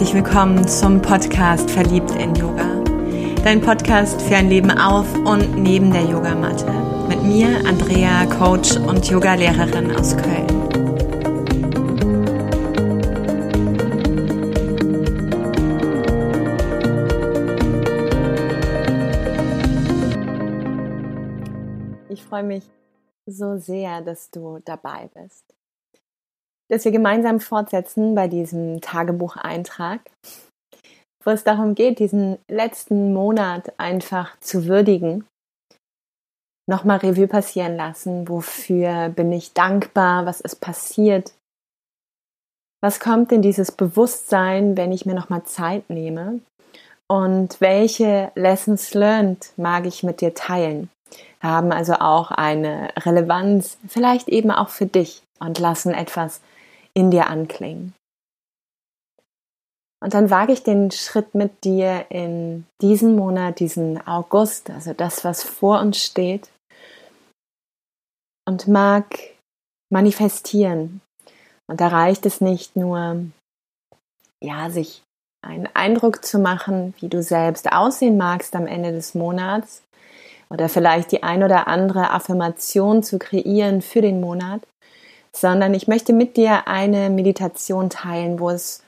herzlich willkommen zum Podcast Verliebt in Yoga. Dein Podcast für ein Leben auf und neben der Yogamatte. Mit mir, Andrea, Coach und Yogalehrerin aus Köln. Ich freue mich so sehr, dass du dabei bist dass wir gemeinsam fortsetzen bei diesem Tagebucheintrag, wo es darum geht, diesen letzten Monat einfach zu würdigen, nochmal Revue passieren lassen, wofür bin ich dankbar, was ist passiert, was kommt in dieses Bewusstsein, wenn ich mir nochmal Zeit nehme und welche Lessons learned mag ich mit dir teilen, haben also auch eine Relevanz, vielleicht eben auch für dich und lassen etwas in dir anklingen. Und dann wage ich den Schritt mit dir in diesen Monat, diesen August, also das, was vor uns steht, und mag manifestieren. Und da reicht es nicht nur, ja, sich einen Eindruck zu machen, wie du selbst aussehen magst am Ende des Monats, oder vielleicht die ein oder andere Affirmation zu kreieren für den Monat, sondern ich möchte mit dir eine Meditation teilen, wo es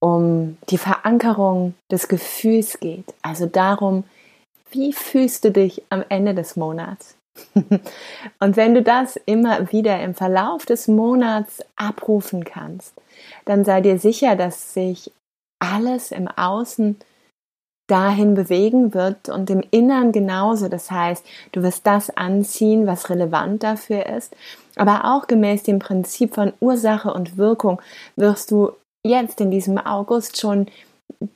um die Verankerung des Gefühls geht. Also darum, wie fühlst du dich am Ende des Monats? Und wenn du das immer wieder im Verlauf des Monats abrufen kannst, dann sei dir sicher, dass sich alles im Außen dahin bewegen wird und im Innern genauso. Das heißt, du wirst das anziehen, was relevant dafür ist. Aber auch gemäß dem Prinzip von Ursache und Wirkung wirst du jetzt in diesem August schon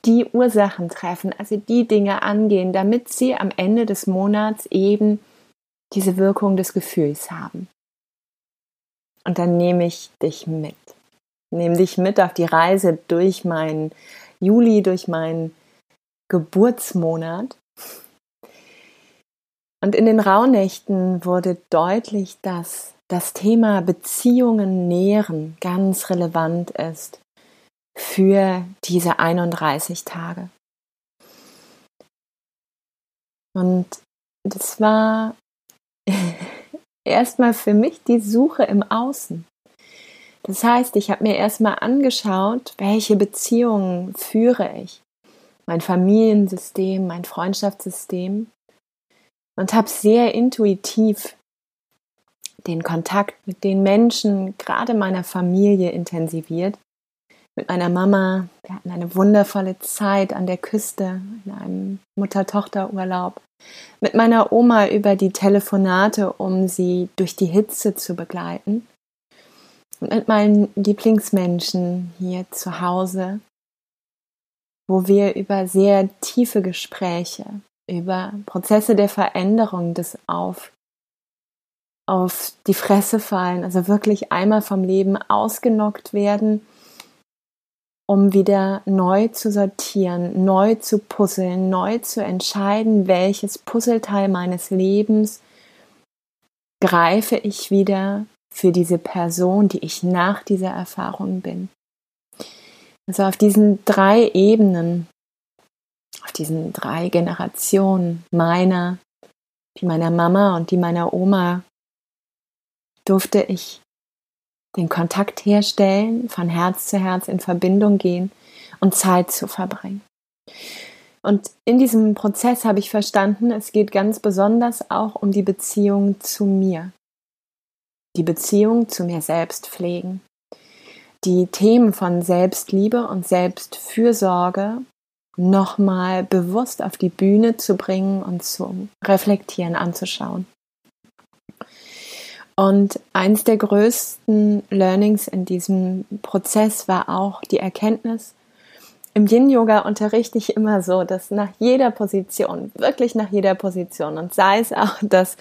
die Ursachen treffen, also die Dinge angehen, damit sie am Ende des Monats eben diese Wirkung des Gefühls haben. Und dann nehme ich dich mit. Nehme dich mit auf die Reise durch meinen Juli, durch meinen Geburtsmonat. Und in den Rauhnächten wurde deutlich, dass das Thema Beziehungen nähren ganz relevant ist für diese 31 Tage. Und das war erstmal für mich die Suche im Außen. Das heißt, ich habe mir erstmal angeschaut, welche Beziehungen führe ich mein Familiensystem, mein Freundschaftssystem und habe sehr intuitiv den Kontakt mit den Menschen, gerade meiner Familie, intensiviert. Mit meiner Mama, wir hatten eine wundervolle Zeit an der Küste in einem Mutter-Tochter-Urlaub. Mit meiner Oma über die Telefonate, um sie durch die Hitze zu begleiten. Und mit meinen Lieblingsmenschen hier zu Hause, wo wir über sehr tiefe Gespräche, über Prozesse der Veränderung des Auf, auf die Fresse fallen, also wirklich einmal vom Leben ausgenockt werden, um wieder neu zu sortieren, neu zu puzzeln, neu zu entscheiden, welches Puzzleteil meines Lebens greife ich wieder für diese Person, die ich nach dieser Erfahrung bin. Also auf diesen drei Ebenen, auf diesen drei Generationen meiner, die meiner Mama und die meiner Oma, durfte ich den Kontakt herstellen, von Herz zu Herz in Verbindung gehen und Zeit zu verbringen. Und in diesem Prozess habe ich verstanden, es geht ganz besonders auch um die Beziehung zu mir. Die Beziehung zu mir selbst pflegen die Themen von Selbstliebe und Selbstfürsorge nochmal bewusst auf die Bühne zu bringen und zu reflektieren, anzuschauen. Und eins der größten Learnings in diesem Prozess war auch die Erkenntnis, im Yin-Yoga unterrichte ich immer so, dass nach jeder Position, wirklich nach jeder Position, und sei es auch, dass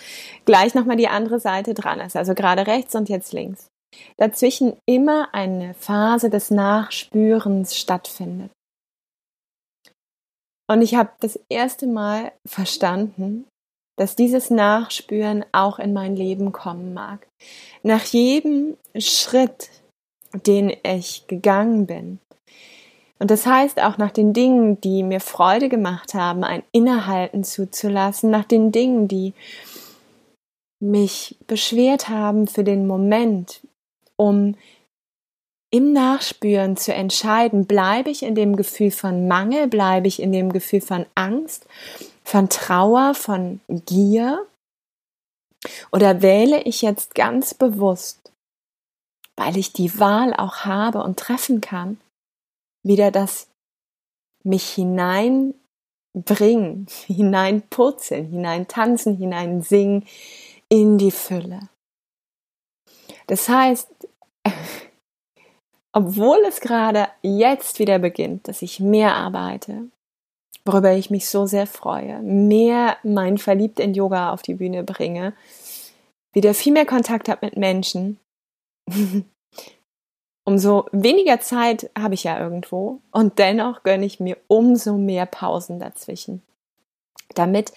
gleich nochmal die andere Seite dran ist, also gerade rechts und jetzt links, dazwischen immer eine Phase des Nachspürens stattfindet. Und ich habe das erste Mal verstanden, dass dieses Nachspüren auch in mein Leben kommen mag. Nach jedem Schritt, den ich gegangen bin, Und das heißt auch nach den Dingen, die mir Freude gemacht haben, ein Innehalten zuzulassen, nach den Dingen, die mich beschwert haben für den Moment, um im Nachspüren zu entscheiden, bleibe ich in dem Gefühl von Mangel, bleibe ich in dem Gefühl von Angst, von Trauer, von Gier oder wähle ich jetzt ganz bewusst, weil ich die Wahl auch habe und treffen kann, wieder das mich hineinbringen, hineinpurzeln, hineintanzen, hineinsingen in die Fülle. Das heißt, obwohl es gerade jetzt wieder beginnt, dass ich mehr arbeite, worüber ich mich so sehr freue, mehr mein Verliebt in Yoga auf die Bühne bringe, wieder viel mehr Kontakt habe mit Menschen, umso weniger Zeit habe ich ja irgendwo und dennoch gönne ich mir umso mehr Pausen dazwischen damit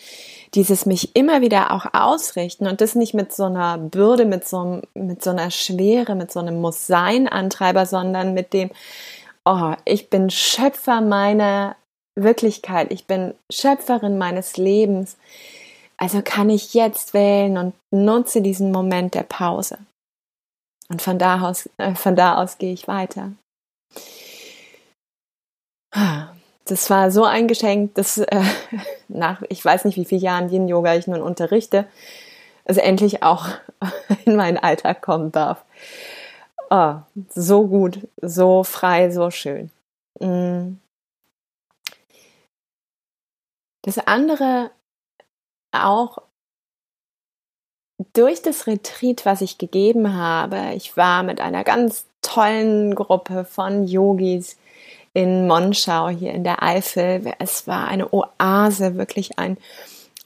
dieses mich immer wieder auch ausrichten und das nicht mit so einer Bürde, mit so, mit so einer Schwere, mit so einem Muss-Sein-Antreiber, sondern mit dem, oh, ich bin Schöpfer meiner Wirklichkeit, ich bin Schöpferin meines Lebens. Also kann ich jetzt wählen und nutze diesen Moment der Pause. Und von da aus, äh, von da aus gehe ich weiter. Das war so ein Geschenk, dass äh, nach, ich weiß nicht wie vielen Jahren Yin Yoga ich nun unterrichte, es endlich auch in meinen Alltag kommen darf. Oh, so gut, so frei, so schön. Mm. Das andere auch durch das Retreat, was ich gegeben habe, ich war mit einer ganz tollen Gruppe von Yogis, in Monschau hier in der Eifel. Es war eine Oase, wirklich ein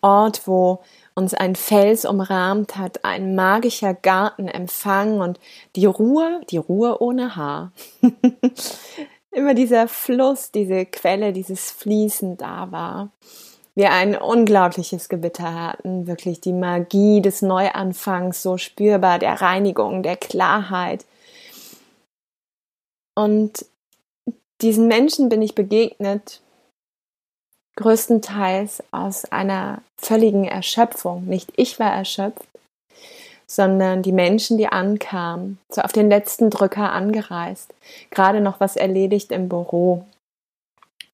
Ort, wo uns ein Fels umrahmt hat, ein magischer Garten empfangen und die Ruhe, die Ruhe ohne Haar. Immer dieser Fluss, diese Quelle, dieses Fließen da war. Wir ein unglaubliches Gewitter hatten, wirklich die Magie des Neuanfangs so spürbar, der Reinigung, der Klarheit. Und diesen Menschen bin ich begegnet, größtenteils aus einer völligen Erschöpfung. Nicht ich war erschöpft, sondern die Menschen, die ankamen, so auf den letzten Drücker angereist, gerade noch was erledigt im Büro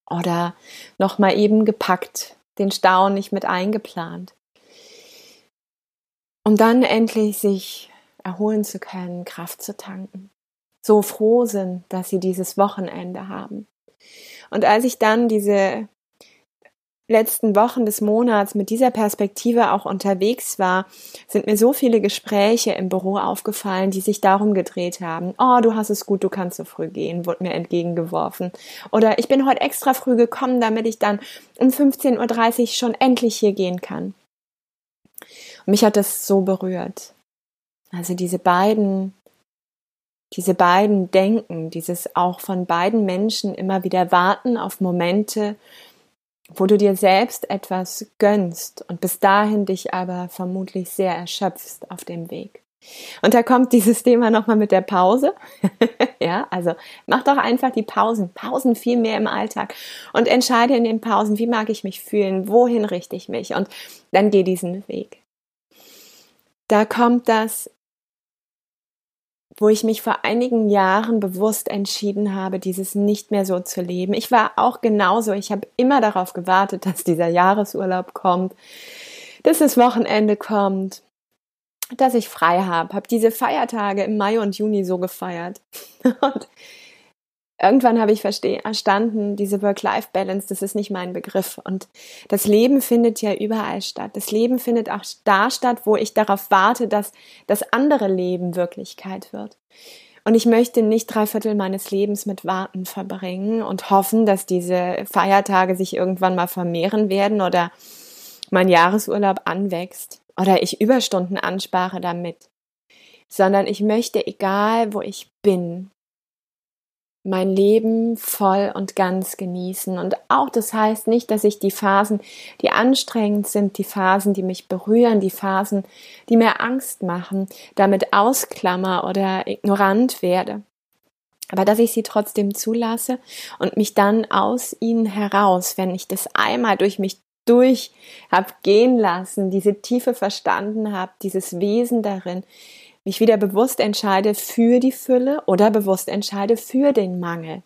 oder noch mal eben gepackt, den Stau nicht mit eingeplant. Um dann endlich sich erholen zu können, Kraft zu tanken so froh sind, dass sie dieses Wochenende haben. Und als ich dann diese letzten Wochen des Monats mit dieser Perspektive auch unterwegs war, sind mir so viele Gespräche im Büro aufgefallen, die sich darum gedreht haben. Oh, du hast es gut, du kannst so früh gehen, wurde mir entgegengeworfen. Oder ich bin heute extra früh gekommen, damit ich dann um 15.30 Uhr schon endlich hier gehen kann. Und mich hat das so berührt. Also diese beiden diese beiden Denken, dieses auch von beiden Menschen immer wieder warten auf Momente, wo du dir selbst etwas gönnst und bis dahin dich aber vermutlich sehr erschöpfst auf dem Weg. Und da kommt dieses Thema nochmal mit der Pause. ja, also mach doch einfach die Pausen, Pausen viel mehr im Alltag und entscheide in den Pausen, wie mag ich mich fühlen, wohin richte ich mich und dann geh diesen Weg. Da kommt das wo ich mich vor einigen Jahren bewusst entschieden habe, dieses nicht mehr so zu leben. Ich war auch genauso. Ich habe immer darauf gewartet, dass dieser Jahresurlaub kommt, dass das Wochenende kommt, dass ich frei habe. Habe diese Feiertage im Mai und Juni so gefeiert. Und irgendwann habe ich verstanden, diese Work-Life-Balance, das ist nicht mein Begriff. Und das Leben findet ja überall statt. Das Leben findet auch da statt, wo ich darauf warte, dass das andere Leben Wirklichkeit wird. Und ich möchte nicht drei Viertel meines Lebens mit Warten verbringen und hoffen, dass diese Feiertage sich irgendwann mal vermehren werden oder mein Jahresurlaub anwächst oder ich Überstunden anspare damit, sondern ich möchte, egal wo ich bin, mein Leben voll und ganz genießen. Und auch das heißt nicht, dass ich die Phasen, die anstrengend sind, die Phasen, die mich berühren, die Phasen, die mir Angst machen, damit ausklammer oder ignorant werde, aber dass ich sie trotzdem zulasse und mich dann aus ihnen heraus, wenn ich das einmal durch mich durch hab gehen lassen, diese Tiefe verstanden habe, dieses Wesen darin, mich wieder bewusst entscheide für die Fülle oder bewusst entscheide für den Mangel.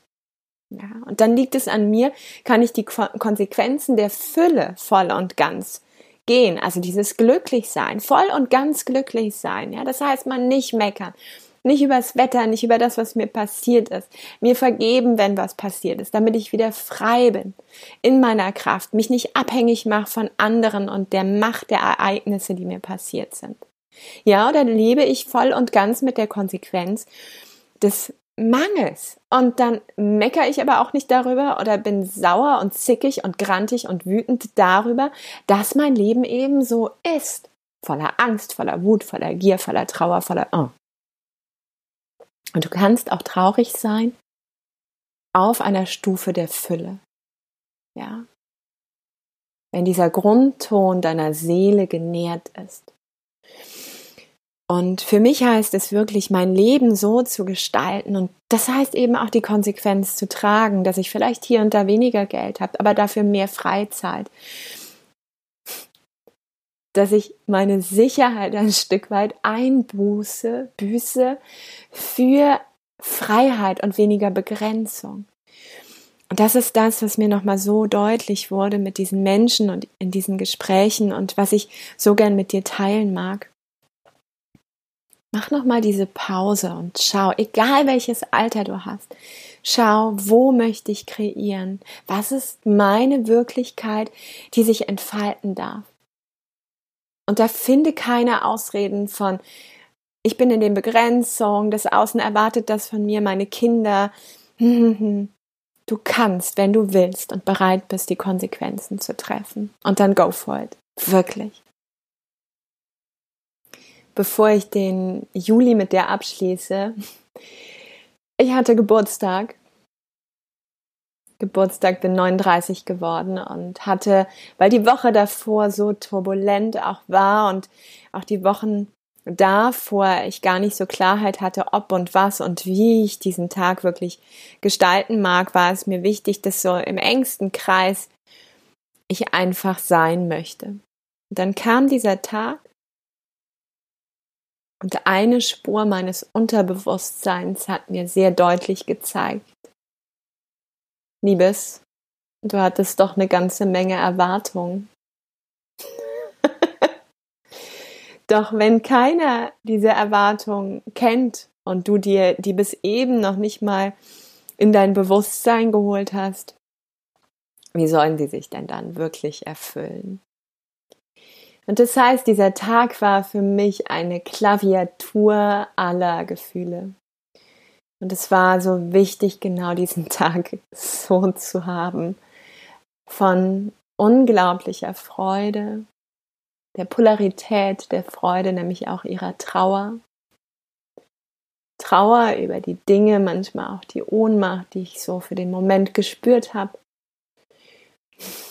Ja, und dann liegt es an mir, kann ich die Konsequenzen der Fülle voll und ganz gehen, also dieses glücklich sein, voll und ganz glücklich sein. Ja, das heißt, man nicht meckern, nicht über das Wetter, nicht über das, was mir passiert ist. Mir vergeben, wenn was passiert ist, damit ich wieder frei bin in meiner Kraft, mich nicht abhängig mache von anderen und der Macht der Ereignisse, die mir passiert sind. Ja, oder lebe ich voll und ganz mit der Konsequenz des Mangels. Und dann meckere ich aber auch nicht darüber oder bin sauer und zickig und grantig und wütend darüber, dass mein Leben eben so ist. Voller Angst, voller Wut, voller Gier, voller Trauer, voller, oh, und du kannst auch traurig sein auf einer Stufe der Fülle. Ja. Wenn dieser Grundton deiner Seele genährt ist. Und für mich heißt es wirklich, mein Leben so zu gestalten. Und das heißt eben auch die Konsequenz zu tragen, dass ich vielleicht hier und da weniger Geld habe, aber dafür mehr Freizeit dass ich meine Sicherheit ein Stück weit einbuße, büße für Freiheit und weniger Begrenzung. Und das ist das, was mir nochmal so deutlich wurde mit diesen Menschen und in diesen Gesprächen und was ich so gern mit dir teilen mag. Mach nochmal diese Pause und schau, egal welches Alter du hast, schau, wo möchte ich kreieren? Was ist meine Wirklichkeit, die sich entfalten darf? Und da finde keine Ausreden von, ich bin in den Begrenzungen, das Außen erwartet das von mir, meine Kinder. Du kannst, wenn du willst und bereit bist, die Konsequenzen zu treffen. Und dann go for it. Wirklich. Bevor ich den Juli mit dir abschließe, ich hatte Geburtstag Geburtstag, bin 39 geworden und hatte, weil die Woche davor so turbulent auch war und auch die Wochen davor ich gar nicht so Klarheit hatte, ob und was und wie ich diesen Tag wirklich gestalten mag, war es mir wichtig, dass so im engsten Kreis ich einfach sein möchte. Und dann kam dieser Tag und eine Spur meines Unterbewusstseins hat mir sehr deutlich gezeigt, Liebes, du hattest doch eine ganze Menge Erwartungen. doch wenn keiner diese Erwartungen kennt und du dir die bis eben noch nicht mal in dein Bewusstsein geholt hast, wie sollen sie sich denn dann wirklich erfüllen? Und das heißt, dieser Tag war für mich eine Klaviatur aller Gefühle. Und es war so wichtig, genau diesen Tag so zu haben. Von unglaublicher Freude, der Polarität der Freude, nämlich auch ihrer Trauer. Trauer über die Dinge, manchmal auch die Ohnmacht, die ich so für den Moment gespürt habe.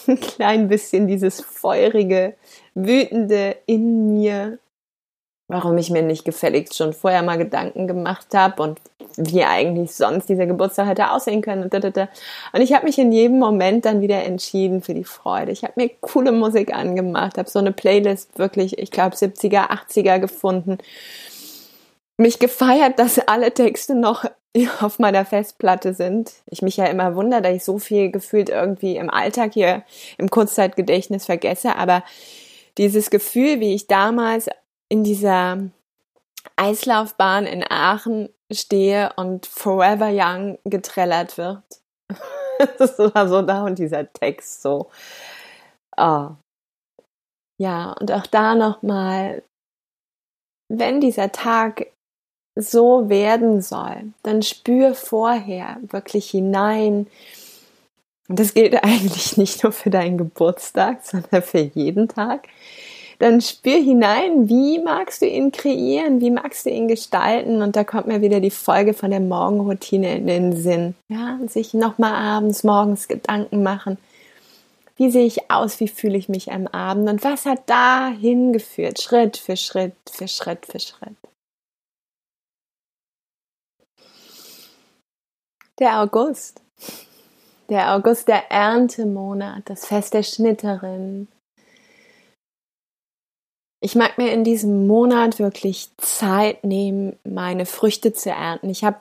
Ein klein bisschen dieses feurige, wütende in mir, warum ich mir nicht gefälligst schon vorher mal Gedanken gemacht habe und wie eigentlich sonst dieser Geburtstag hätte aussehen können. Und, ich habe mich in jedem Moment dann wieder entschieden für die Freude. Ich habe mir coole Musik angemacht, habe so eine Playlist wirklich, ich glaube 70er, 80er gefunden. Mich gefeiert, dass alle Texte noch auf meiner Festplatte sind. Ich mich ja immer wundere, dass ich so viel gefühlt irgendwie im Alltag hier im Kurzzeitgedächtnis vergesse, aber dieses Gefühl, wie ich damals in dieser Eislaufbahn in Aachen stehe und Forever Young getrellert wird. das war so da und dieser Text so. Oh. Ja, und auch da nochmal, wenn dieser Tag so werden soll, dann spür vorher wirklich hinein. Und das gilt eigentlich nicht nur für deinen Geburtstag, sondern für jeden Tag dann spür hinein, wie magst du ihn kreieren, wie magst du ihn gestalten und da kommt mir wieder die Folge von der Morgenroutine in den Sinn. Ja, sich nochmal abends, morgens Gedanken machen. Wie sehe ich aus? Wie fühle ich mich am Abend? Und was hat da hingeführt? Schritt für Schritt für Schritt für Schritt. Der August. Der August, der Erntemonat, das Fest der Schnitterin. Ich mag mir in diesem Monat wirklich Zeit nehmen, meine Früchte zu ernten. Ich habe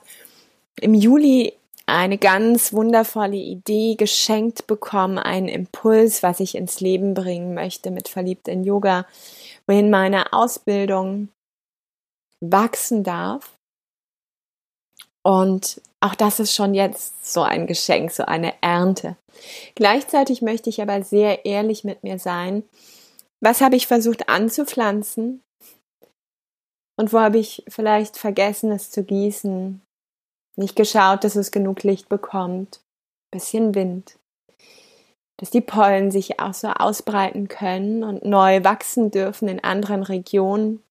im Juli eine ganz wundervolle Idee geschenkt bekommen, einen Impuls, was ich ins Leben bringen möchte mit Verliebt in Yoga, wohin meine Ausbildung wachsen darf. Und auch das ist schon jetzt so ein Geschenk, so eine Ernte. Gleichzeitig möchte ich aber sehr ehrlich mit mir sein. Was habe ich versucht anzupflanzen? Und wo habe ich vielleicht vergessen, es zu gießen? Nicht geschaut, dass es genug Licht bekommt. Bisschen Wind. Dass die Pollen sich auch so ausbreiten können und neu wachsen dürfen in anderen Regionen.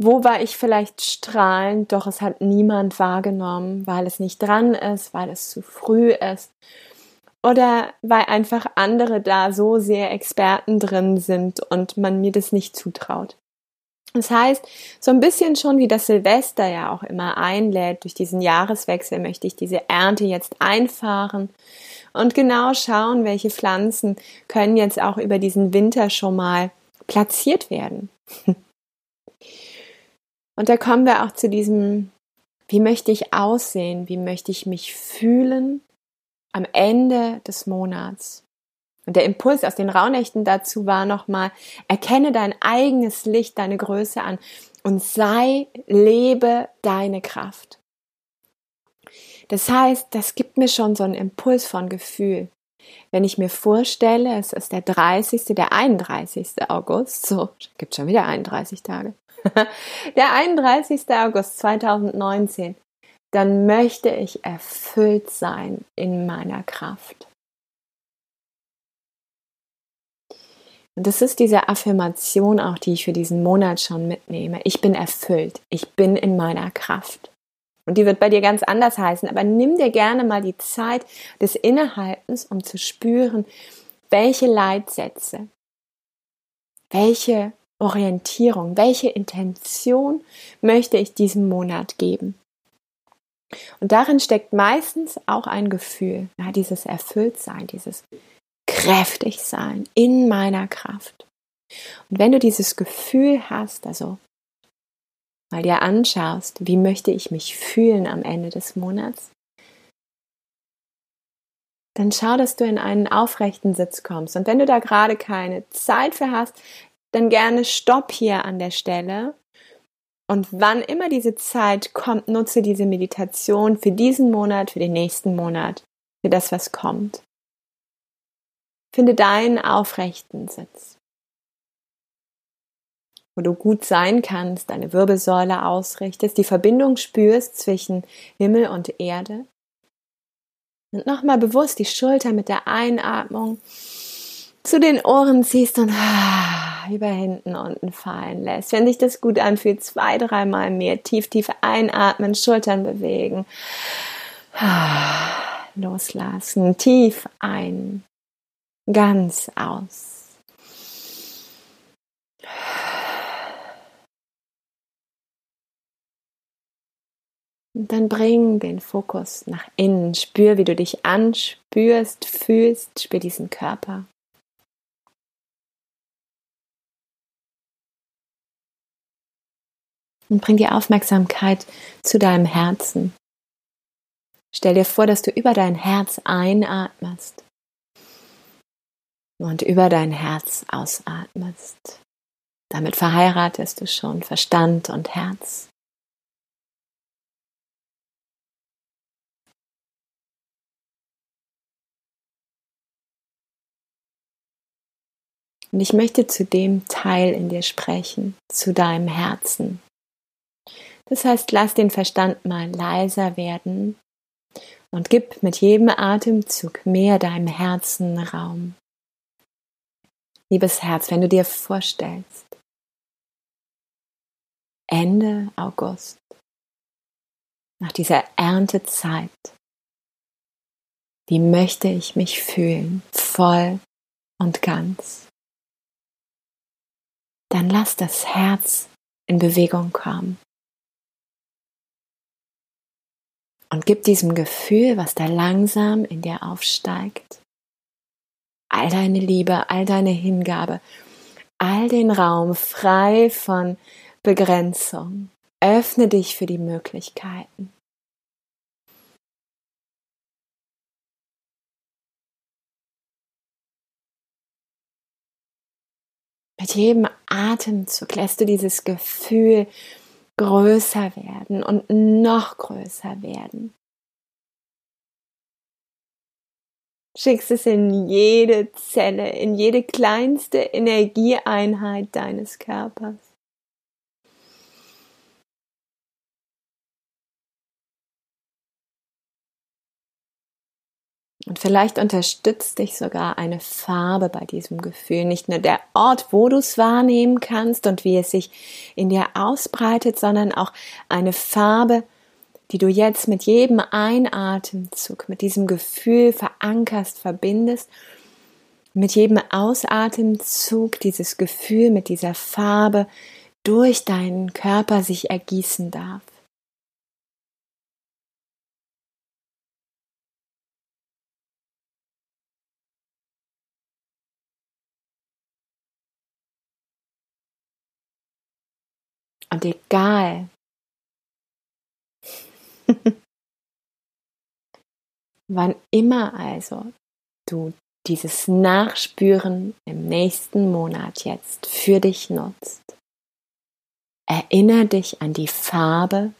Wo war ich vielleicht strahlend, doch es hat niemand wahrgenommen, weil es nicht dran ist, weil es zu früh ist oder weil einfach andere da so sehr Experten drin sind und man mir das nicht zutraut. Das heißt, so ein bisschen schon wie das Silvester ja auch immer einlädt, durch diesen Jahreswechsel möchte ich diese Ernte jetzt einfahren und genau schauen, welche Pflanzen können jetzt auch über diesen Winter schon mal platziert werden. Und da kommen wir auch zu diesem, wie möchte ich aussehen, wie möchte ich mich fühlen am Ende des Monats. Und der Impuls aus den Rauhnächten dazu war nochmal, erkenne dein eigenes Licht, deine Größe an und sei, lebe deine Kraft. Das heißt, das gibt mir schon so einen Impuls von Gefühl. Wenn ich mir vorstelle, es ist der 30., der 31. August, so, gibt schon wieder 31 Tage. der 31. August 2019, dann möchte ich erfüllt sein in meiner Kraft. Und das ist diese Affirmation auch, die ich für diesen Monat schon mitnehme. Ich bin erfüllt. Ich bin in meiner Kraft. Und die wird bei dir ganz anders heißen. Aber nimm dir gerne mal die Zeit des Innehaltens, um zu spüren, welche Leitsätze, welche Orientierung, welche Intention möchte ich diesem Monat geben? Und darin steckt meistens auch ein Gefühl, ja, dieses Erfülltsein, dieses Kräftigsein in meiner Kraft. Und wenn du dieses Gefühl hast, also mal dir anschaust, wie möchte ich mich fühlen am Ende des Monats, dann schau, dass du in einen aufrechten Sitz kommst. Und wenn du da gerade keine Zeit für hast, dann gerne stopp hier an der Stelle. Und wann immer diese Zeit kommt, nutze diese Meditation für diesen Monat, für den nächsten Monat, für das, was kommt. Finde deinen aufrechten Sitz, wo du gut sein kannst, deine Wirbelsäule ausrichtest, die Verbindung spürst zwischen Himmel und Erde. Und nochmal bewusst die Schulter mit der Einatmung zu den Ohren ziehst und ah, über hinten unten fallen lässt. Wenn dich das gut anfühlt, zwei, dreimal mehr tief, tief einatmen, Schultern bewegen. Ah, loslassen, tief ein, ganz aus. Und dann bring den Fokus nach innen. Spür, wie du dich anspürst, fühlst, spür diesen Körper. Und bring die Aufmerksamkeit zu deinem Herzen. Stell dir vor, dass du über dein Herz einatmest und über dein Herz ausatmest. Damit verheiratest du schon Verstand und Herz. Und ich möchte zu dem Teil in dir sprechen, zu deinem Herzen, das heißt, lass den Verstand mal leiser werden und gib mit jedem Atemzug mehr deinem Herzen Raum. Liebes Herz, wenn du dir vorstellst, Ende August, nach dieser Erntezeit, wie möchte ich mich fühlen, voll und ganz? Dann lass das Herz in Bewegung kommen. Und gib diesem Gefühl, was da langsam in dir aufsteigt, all deine Liebe, all deine Hingabe, all den Raum frei von Begrenzung. Öffne dich für die Möglichkeiten. Mit jedem Atemzug lässt du dieses Gefühl größer werden und noch größer werden. Schickst es in jede Zelle, in jede kleinste Energieeinheit deines Körpers. Und vielleicht unterstützt dich sogar eine Farbe bei diesem Gefühl. Nicht nur der Ort, wo du es wahrnehmen kannst und wie es sich in dir ausbreitet, sondern auch eine Farbe, die du jetzt mit jedem Einatemzug, mit diesem Gefühl verankerst, verbindest. Mit jedem Ausatemzug dieses Gefühl mit dieser Farbe durch deinen Körper sich ergießen darf. Und egal, wann immer also du dieses Nachspüren im nächsten Monat jetzt für dich nutzt, erinnere dich an die Farbe,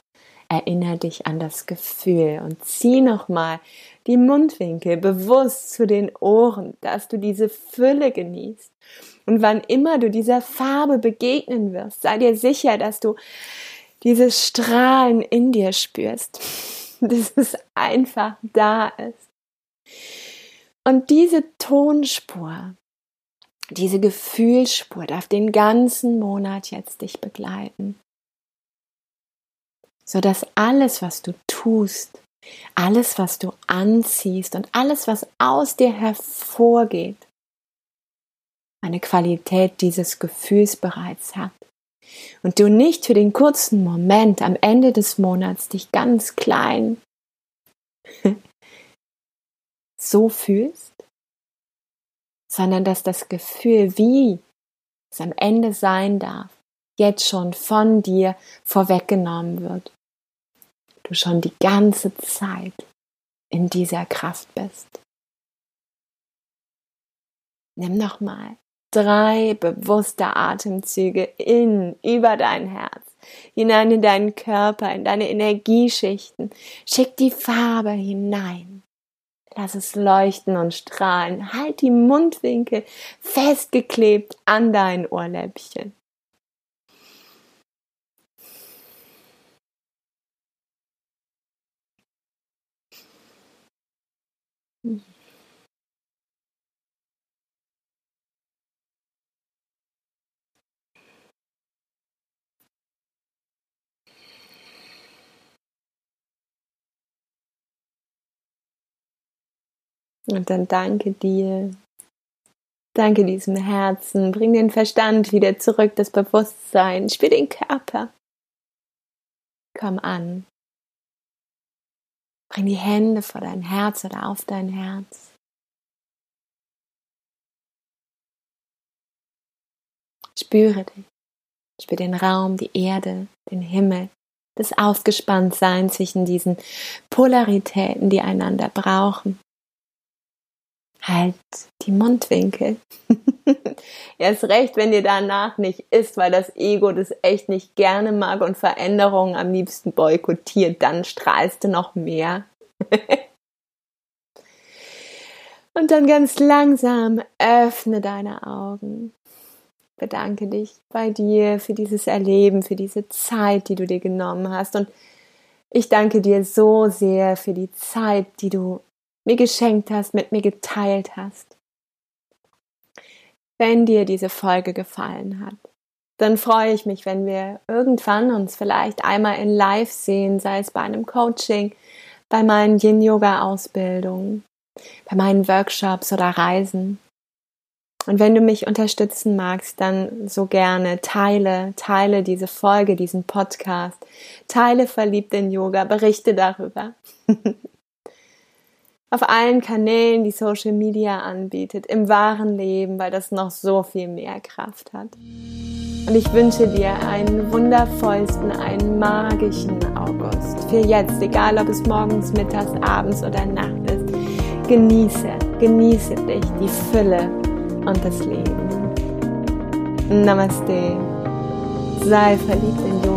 erinnere dich an das Gefühl und zieh nochmal die Mundwinkel bewusst zu den Ohren, dass du diese Fülle genießt und wann immer du dieser Farbe begegnen wirst, sei dir sicher, dass du dieses Strahlen in dir spürst, dass es einfach da ist. Und diese Tonspur, diese Gefühlsspur darf den ganzen Monat jetzt dich begleiten, sodass alles, was du tust, alles, was du anziehst und alles, was aus dir hervorgeht, eine Qualität dieses Gefühls bereits hat. Und du nicht für den kurzen Moment am Ende des Monats dich ganz klein so fühlst, sondern dass das Gefühl, wie es am Ende sein darf, jetzt schon von dir vorweggenommen wird. Du schon die ganze Zeit in dieser Kraft bist. Nimm nochmal drei bewusste Atemzüge in, über dein Herz, hinein in deinen Körper, in deine Energieschichten. Schick die Farbe hinein. Lass es leuchten und strahlen. Halt die Mundwinkel festgeklebt an dein Ohrläppchen. Und dann danke dir. Danke diesem Herzen. Bring den Verstand wieder zurück, das Bewusstsein. Spür den Körper. Komm an. Bring die Hände vor dein Herz oder auf dein Herz. Spüre dich. Spür den Raum, die Erde, den Himmel, das Aufgespanntsein zwischen diesen Polaritäten, die einander brauchen halt die Mundwinkel. Erst recht, wenn dir danach nicht ist, weil das Ego das echt nicht gerne mag und Veränderungen am liebsten boykottiert, dann strahlst du noch mehr. und dann ganz langsam öffne deine Augen. Bedanke dich bei dir für dieses Erleben, für diese Zeit, die du dir genommen hast. Und ich danke dir so sehr für die Zeit, die du mir geschenkt hast, mit mir geteilt hast. Wenn dir diese Folge gefallen hat, dann freue ich mich, wenn wir irgendwann uns vielleicht einmal in Live sehen, sei es bei einem Coaching, bei meinen Yin-Yoga-Ausbildungen, bei meinen Workshops oder Reisen. Und wenn du mich unterstützen magst, dann so gerne teile, teile diese Folge, diesen Podcast, teile verliebt in Yoga, berichte darüber. Auf allen Kanälen, die Social Media anbietet, im wahren Leben, weil das noch so viel mehr Kraft hat. Und ich wünsche dir einen wundervollsten, einen magischen August. Für jetzt, egal ob es morgens, mittags, abends oder Nacht ist. Genieße, genieße dich, die Fülle und das Leben. Namaste. Sei verliebt in. Deine